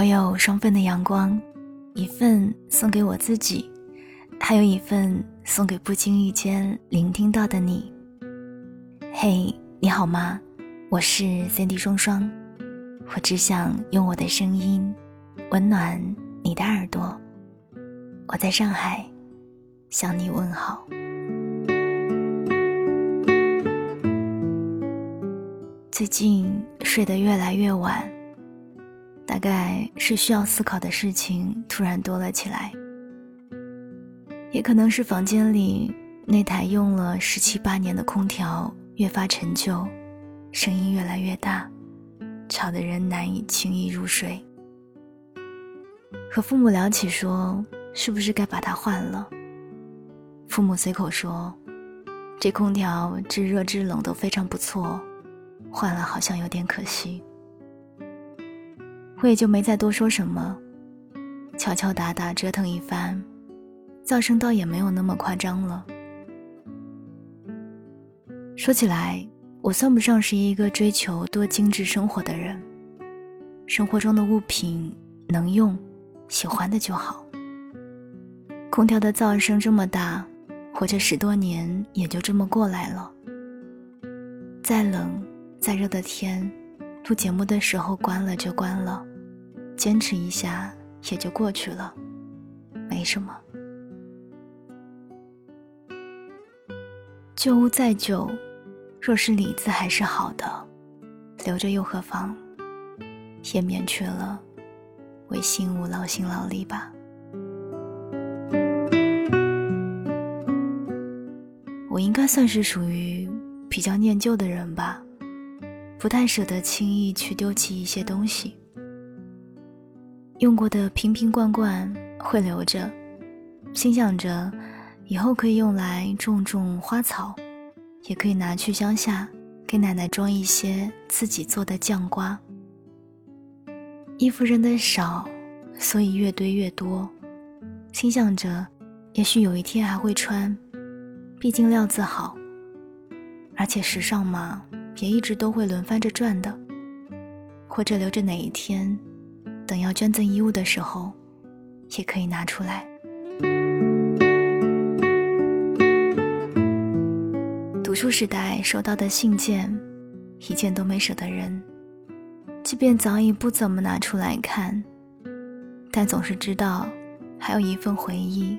我有双份的阳光，一份送给我自己，还有一份送给不经意间聆听到的你。嘿，你好吗？我是 Cindy 双双，我只想用我的声音温暖你的耳朵。我在上海向你问好。最近睡得越来越晚，大概是需要思考的事情突然多了起来，也可能是房间里那台用了十七八年的空调越发陈旧，声音越来越大，吵得人难以轻易入睡。和父母聊起说，是不是该把它换了？父母随口说，这空调制热制冷都非常不错。换了好像有点可惜，我也就没再多说什么，敲敲打打折腾一番，噪声倒也没有那么夸张了。说起来，我算不上是一个追求多精致生活的人，生活中的物品能用、喜欢的就好。空调的噪声这么大，活这十多年也就这么过来了。再冷。再热的天，录节目的时候关了就关了，坚持一下也就过去了，没什么。旧物再旧，若是里子还是好的，留着又何妨？也免去了为新物劳心劳力吧。我应该算是属于比较念旧的人吧。不太舍得轻易去丢弃一些东西，用过的瓶瓶罐罐会留着，心想着以后可以用来种种花草，也可以拿去乡下给奶奶装一些自己做的酱瓜。衣服扔的少，所以越堆越多，心想着也许有一天还会穿，毕竟料子好，而且时尚嘛。也一直都会轮番着转的，或者留着哪一天，等要捐赠衣物的时候，也可以拿出来。读书时代收到的信件，一件都没舍得扔，即便早已不怎么拿出来看，但总是知道还有一份回忆，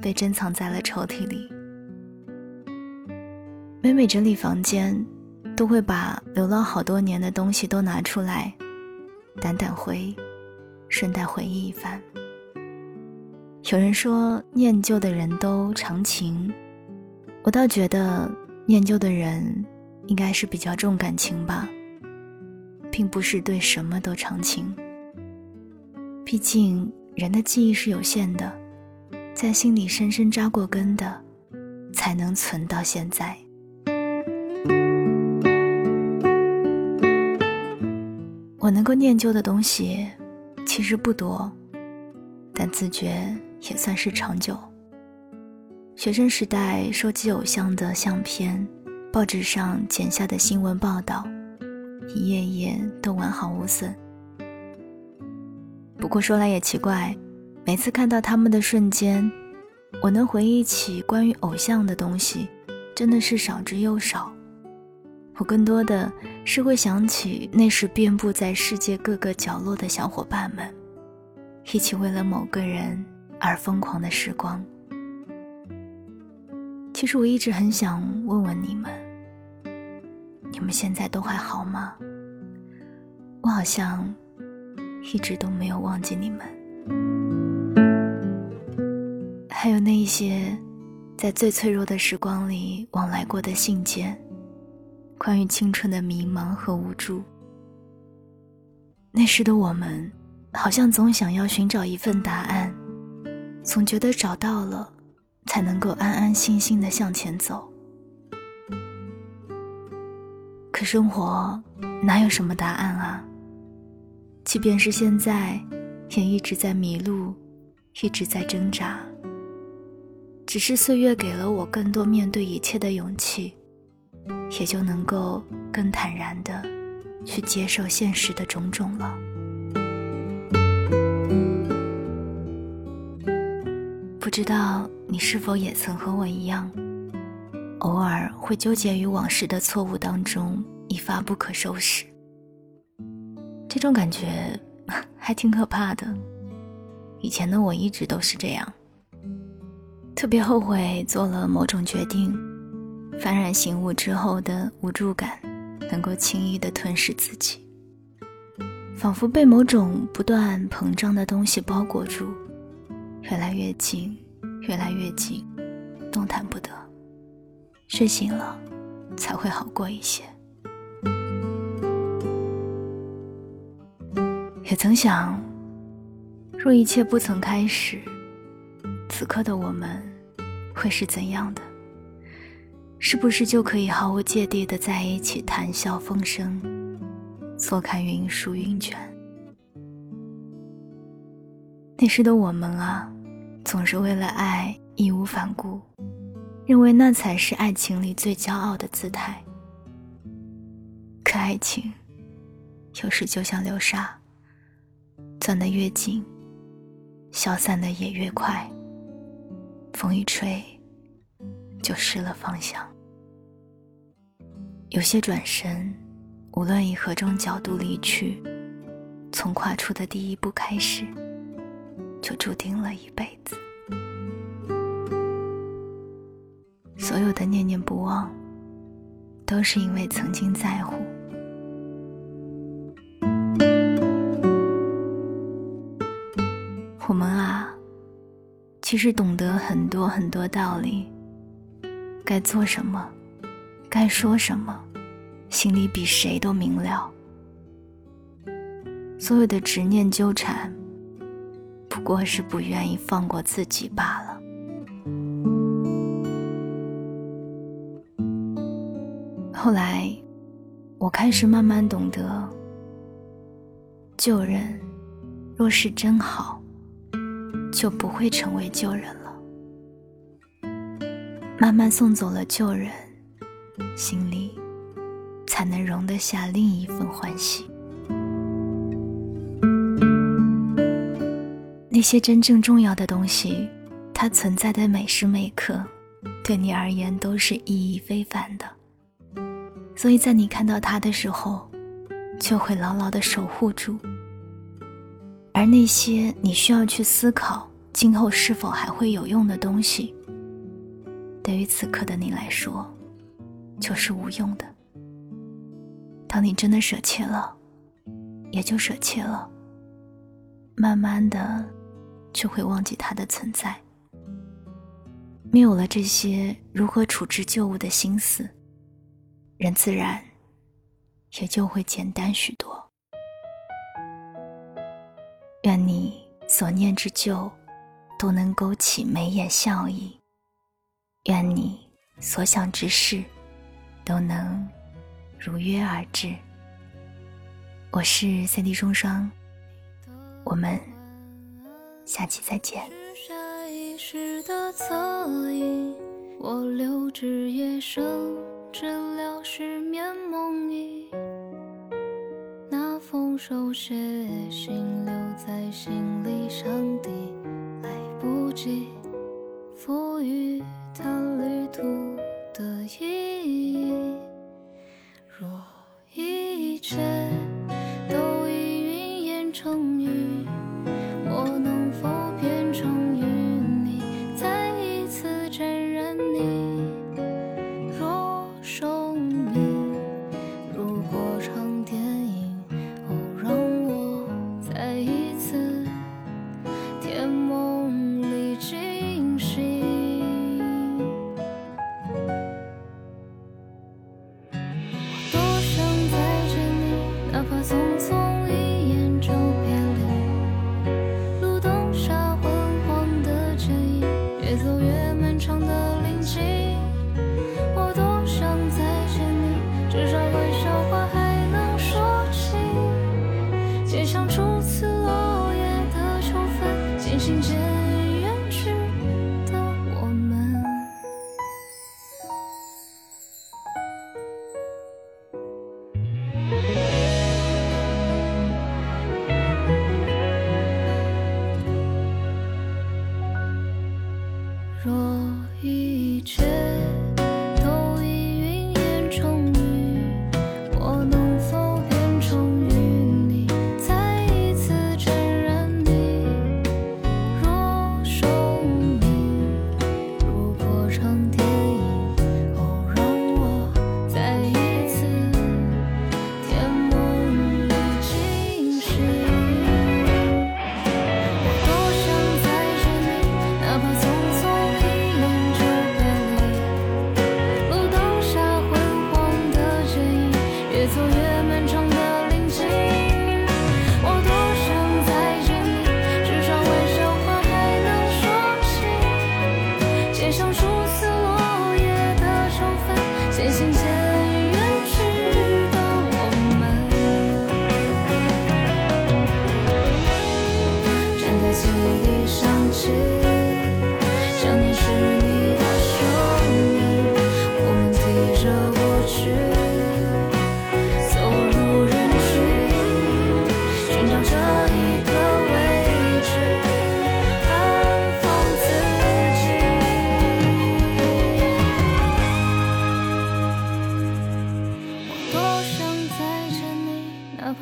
被珍藏在了抽屉里。每每整理房间。都会把流浪好多年的东西都拿出来，掸掸灰，顺带回忆一番。有人说念旧的人都长情，我倒觉得念旧的人应该是比较重感情吧，并不是对什么都长情。毕竟人的记忆是有限的，在心里深深扎过根的，才能存到现在。我能够念旧的东西其实不多，但自觉也算是长久。学生时代收集偶像的相片，报纸上剪下的新闻报道，一页页都完好无损。不过说来也奇怪，每次看到他们的瞬间，我能回忆起关于偶像的东西，真的是少之又少。我更多的是会想起那时遍布在世界各个角落的小伙伴们，一起为了某个人而疯狂的时光。其实我一直很想问问你们，你们现在都还好吗？我好像一直都没有忘记你们。还有那一些在最脆弱的时光里往来过的信件。关于青春的迷茫和无助，那时的我们，好像总想要寻找一份答案，总觉得找到了，才能够安安心心的向前走。可生活哪有什么答案啊？即便是现在，也一直在迷路，一直在挣扎。只是岁月给了我更多面对一切的勇气。也就能够更坦然的去接受现实的种种了。不知道你是否也曾和我一样偶尔会纠结于往事的错误当中一发不可收拾。这种感觉 还挺可怕的。以前的我一直都是这样特别后悔做了某种决定幡然醒悟之后的无助感，能够轻易的吞噬自己，仿佛被某种不断膨胀的东西包裹住，越来越近，越来越近，动弹不得。睡醒了，才会好过一些。也曾想。若一切不曾开始，此刻的我们会是怎样的？是不是就可以毫无芥蒂的在一起谈笑风生，坐看云舒云卷？那时的我们啊，总是为了爱义无反顾，认为那才是爱情里最骄傲的姿态。可爱情，有时就像流沙，攥得越紧。消散的也越快，风一吹，就失了方向。有些转身，无论以何种角度离去，从跨出的第一步开始，就注定了一辈子。所有的念念不忘，都是因为曾经在乎。我们啊，其实懂得很多很多道理。该做什么，该说什么，心里比谁都明了。所有的执念纠缠，不过是不愿意放过自己罢了。后来，我开始慢慢懂得，旧人若是真好。就不会成为旧人了。慢慢送走了旧人，心里才能容得下另一份欢喜。那些真正重要的东西，它存在的每时每刻，对你而言都是意义非凡的。所以在你看到它的时候，就会牢牢的守护住。而那些你需要去思考今后是否还会有用的东西，对于此刻的你来说，就是无用的。当你真的舍弃了，也就舍弃了，慢慢的就会忘记它的存在。没有了这些如何处置旧物的心思，人自然也就会简单许多。愿你所念之旧，都能勾起眉眼笑意；愿你所想之事，都能如约而至。我是三 D 双双，我们下期再见。我留至夜深，治疗失眠梦呓。那封手写信留在心里，上帝来不及赋予它旅途的意义。so